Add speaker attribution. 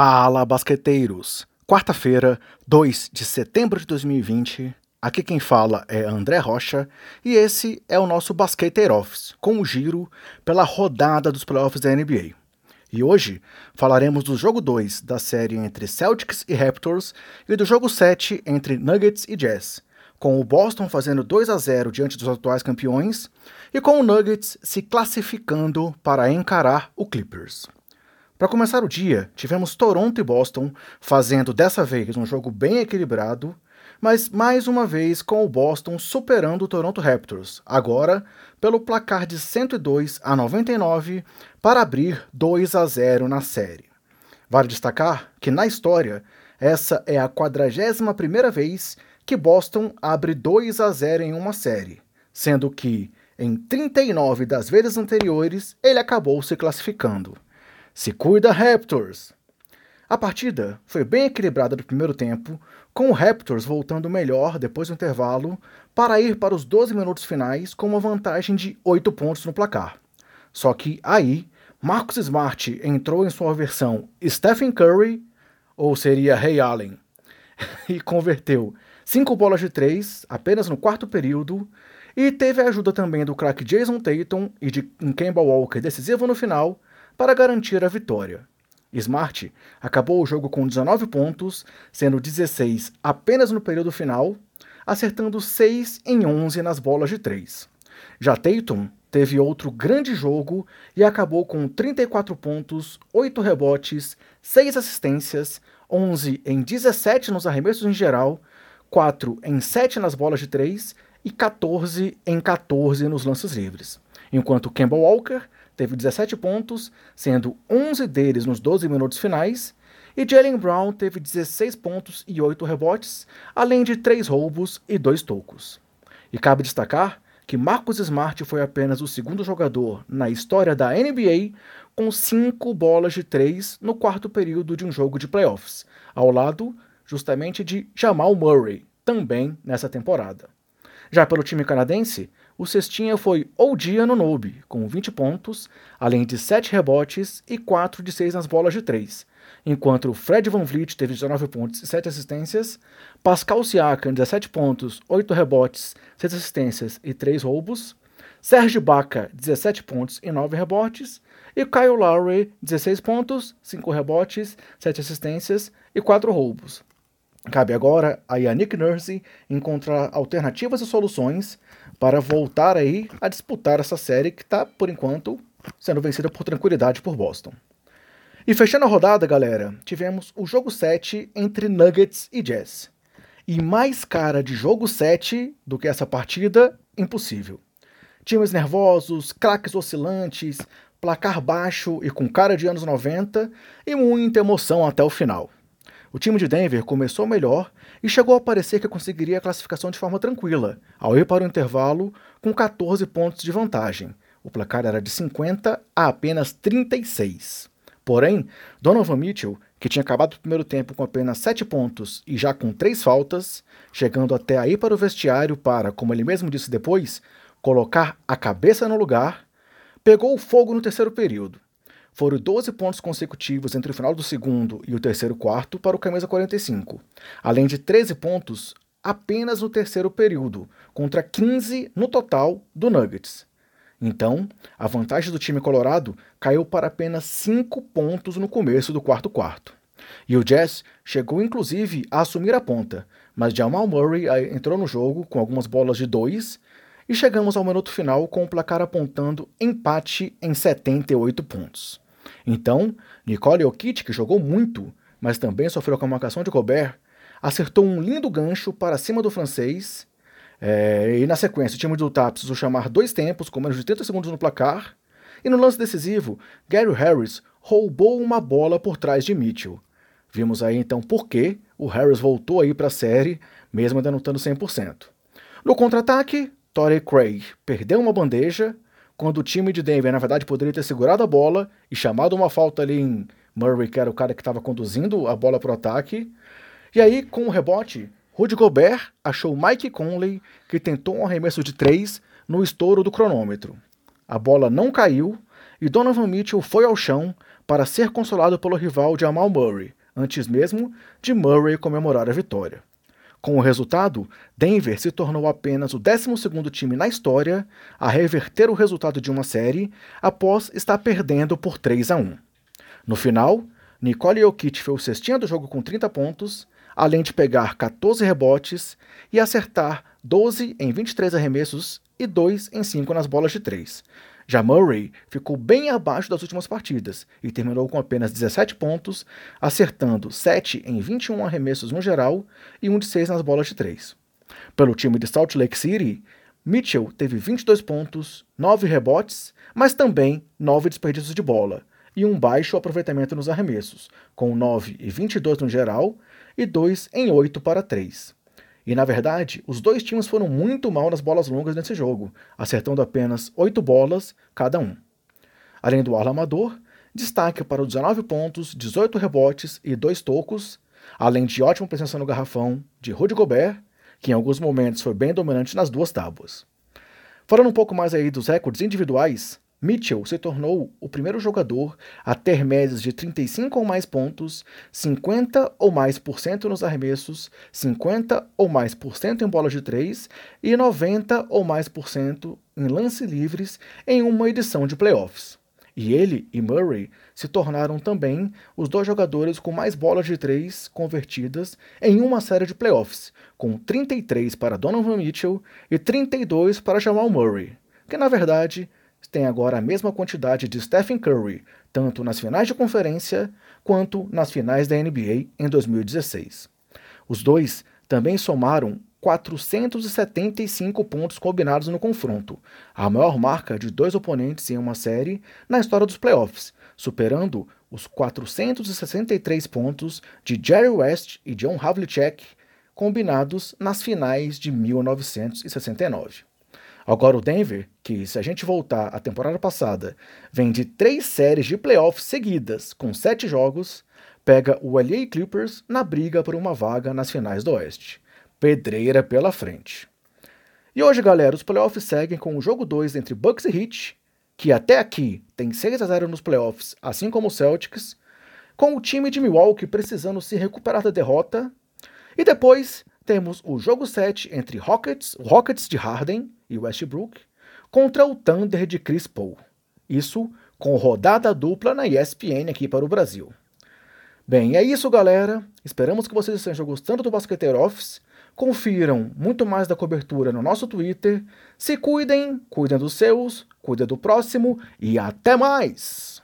Speaker 1: Fala, basqueteiros! Quarta-feira, 2 de setembro de 2020. Aqui quem fala é André Rocha e esse é o nosso Basqueteiro Office, com o giro pela rodada dos playoffs da NBA. E hoje falaremos do jogo 2 da série entre Celtics e Raptors e do jogo 7 entre Nuggets e Jazz, com o Boston fazendo 2 a 0 diante dos atuais campeões e com o Nuggets se classificando para encarar o Clippers. Para começar o dia, tivemos Toronto e Boston fazendo dessa vez um jogo bem equilibrado, mas mais uma vez com o Boston superando o Toronto Raptors, agora pelo placar de 102 a 99 para abrir 2 a 0 na série. Vale destacar que na história, essa é a 41ª vez que Boston abre 2 a 0 em uma série, sendo que em 39 das vezes anteriores ele acabou se classificando. Se cuida, Raptors! A partida foi bem equilibrada no primeiro tempo, com o Raptors voltando melhor depois do intervalo para ir para os 12 minutos finais com uma vantagem de 8 pontos no placar. Só que aí, Marcus Smart entrou em sua versão Stephen Curry, ou seria Ray Allen, e converteu 5 bolas de 3 apenas no quarto período, e teve a ajuda também do craque Jason Tatum e de Kemba Walker decisivo no final, para garantir a vitória. Smart acabou o jogo com 19 pontos, sendo 16 apenas no período final, acertando 6 em 11 nas bolas de 3. Já Tatum teve outro grande jogo e acabou com 34 pontos, 8 rebotes, 6 assistências, 11 em 17 nos arremessos em geral, 4 em 7 nas bolas de 3 e 14 em 14 nos lances livres. Enquanto Kemba Walker teve 17 pontos, sendo 11 deles nos 12 minutos finais, e Jalen Brown teve 16 pontos e 8 rebotes, além de 3 roubos e 2 tocos. E cabe destacar que Marcus Smart foi apenas o segundo jogador na história da NBA com 5 bolas de 3 no quarto período de um jogo de playoffs, ao lado justamente de Jamal Murray, também nessa temporada. Já pelo time canadense, o cestinha foi Odia Nonobi, com 20 pontos, além de 7 rebotes e 4 de 6 nas bolas de 3, enquanto Fred Van Vliet teve 19 pontos e 7 assistências, Pascal Siakam 17 pontos, 8 rebotes, 6 assistências e 3 roubos, Serge Baca 17 pontos e 9 rebotes, e Kyle Lowry 16 pontos, 5 rebotes, 7 assistências e 4 roubos. Cabe agora a Yannick Nurse encontrar alternativas e soluções para voltar aí a disputar essa série que está, por enquanto, sendo vencida por tranquilidade por Boston. E fechando a rodada, galera, tivemos o jogo 7 entre Nuggets e Jazz. E mais cara de jogo 7 do que essa partida, impossível. Times nervosos, craques oscilantes, placar baixo e com cara de anos 90 e muita emoção até o final. O time de Denver começou melhor e chegou a parecer que conseguiria a classificação de forma tranquila, ao ir para o intervalo com 14 pontos de vantagem. O placar era de 50 a apenas 36. Porém, Donovan Mitchell, que tinha acabado o primeiro tempo com apenas 7 pontos e já com 3 faltas, chegando até aí para o vestiário para, como ele mesmo disse depois, colocar a cabeça no lugar, pegou o fogo no terceiro período foram 12 pontos consecutivos entre o final do segundo e o terceiro quarto para o camisa 45, além de 13 pontos apenas no terceiro período, contra 15 no total do Nuggets. Então, a vantagem do time colorado caiu para apenas 5 pontos no começo do quarto quarto. E o Jazz chegou inclusive a assumir a ponta, mas Jamal Murray entrou no jogo com algumas bolas de 2 e chegamos ao minuto final com o placar apontando empate em 78 pontos. Então, Nicole Jokic, que jogou muito, mas também sofreu com a marcação de Gobert, acertou um lindo gancho para cima do francês. É, e na sequência, o time do Taps o chamar dois tempos, com menos de 30 segundos no placar. E no lance decisivo, Gary Harris roubou uma bola por trás de Mitchell. Vimos aí então por que o Harris voltou aí para a série, mesmo ainda não estando 100%. No contra-ataque, Torrey Craig perdeu uma bandeja, quando o time de Denver, na verdade, poderia ter segurado a bola e chamado uma falta ali em Murray, que era o cara que estava conduzindo a bola para o ataque. E aí, com o rebote, Rudy Gobert achou Mike Conley, que tentou um arremesso de três no estouro do cronômetro. A bola não caiu e Donovan Mitchell foi ao chão para ser consolado pelo rival Jamal Murray, antes mesmo de Murray comemorar a vitória. Com o resultado, Denver se tornou apenas o 12º time na história a reverter o resultado de uma série após estar perdendo por 3 a 1. No final, Nicole Jokic fez o cestinha do jogo com 30 pontos, além de pegar 14 rebotes e acertar 12 em 23 arremessos e 2 em 5 nas bolas de 3, já Murray ficou bem abaixo das últimas partidas e terminou com apenas 17 pontos, acertando 7 em 21 arremessos no geral e 1 de 6 nas bolas de 3. Pelo time de Salt Lake City, Mitchell teve 22 pontos, 9 rebotes, mas também 9 desperdícios de bola e um baixo aproveitamento nos arremessos, com 9 e 22 no geral e 2 em 8 para 3. E na verdade, os dois times foram muito mal nas bolas longas nesse jogo, acertando apenas 8 bolas cada um. Além do Arla Amador, destaque para os 19 pontos, 18 rebotes e 2 tocos, além de ótima presença no garrafão de Rudy Gobert, que em alguns momentos foi bem dominante nas duas tábuas. Falando um pouco mais aí dos recordes individuais, Mitchell se tornou o primeiro jogador a ter médias de 35 ou mais pontos, 50 ou mais por cento nos arremessos, 50 ou mais por cento em bolas de três e 90 ou mais por cento em lance livres em uma edição de playoffs. E ele e Murray se tornaram também os dois jogadores com mais bolas de três convertidas em uma série de playoffs, com 33 para Donovan Mitchell e 32 para Jamal Murray, que na verdade tem agora a mesma quantidade de Stephen Curry, tanto nas finais de conferência quanto nas finais da NBA em 2016. Os dois também somaram 475 pontos combinados no confronto, a maior marca de dois oponentes em uma série na história dos playoffs, superando os 463 pontos de Jerry West e John Havlicek combinados nas finais de 1969. Agora o Denver, que se a gente voltar à temporada passada, vem de três séries de playoffs seguidas, com sete jogos, pega o LA Clippers na briga por uma vaga nas finais do Oeste. Pedreira pela frente. E hoje, galera, os playoffs seguem com o jogo 2 entre Bucks e Heat, que até aqui tem 6 a 0 nos playoffs, assim como o Celtics, com o time de Milwaukee precisando se recuperar da derrota. E depois temos o jogo 7 entre Rockets, Rockets de Harden e Westbrook contra o Thunder de Chris Paul. Isso com rodada dupla na ESPN aqui para o Brasil. Bem, é isso, galera. Esperamos que vocês estejam gostando do Basqueteiro Office. Confiram muito mais da cobertura no nosso Twitter. Se cuidem, cuidem dos seus, cuidem do próximo e até mais!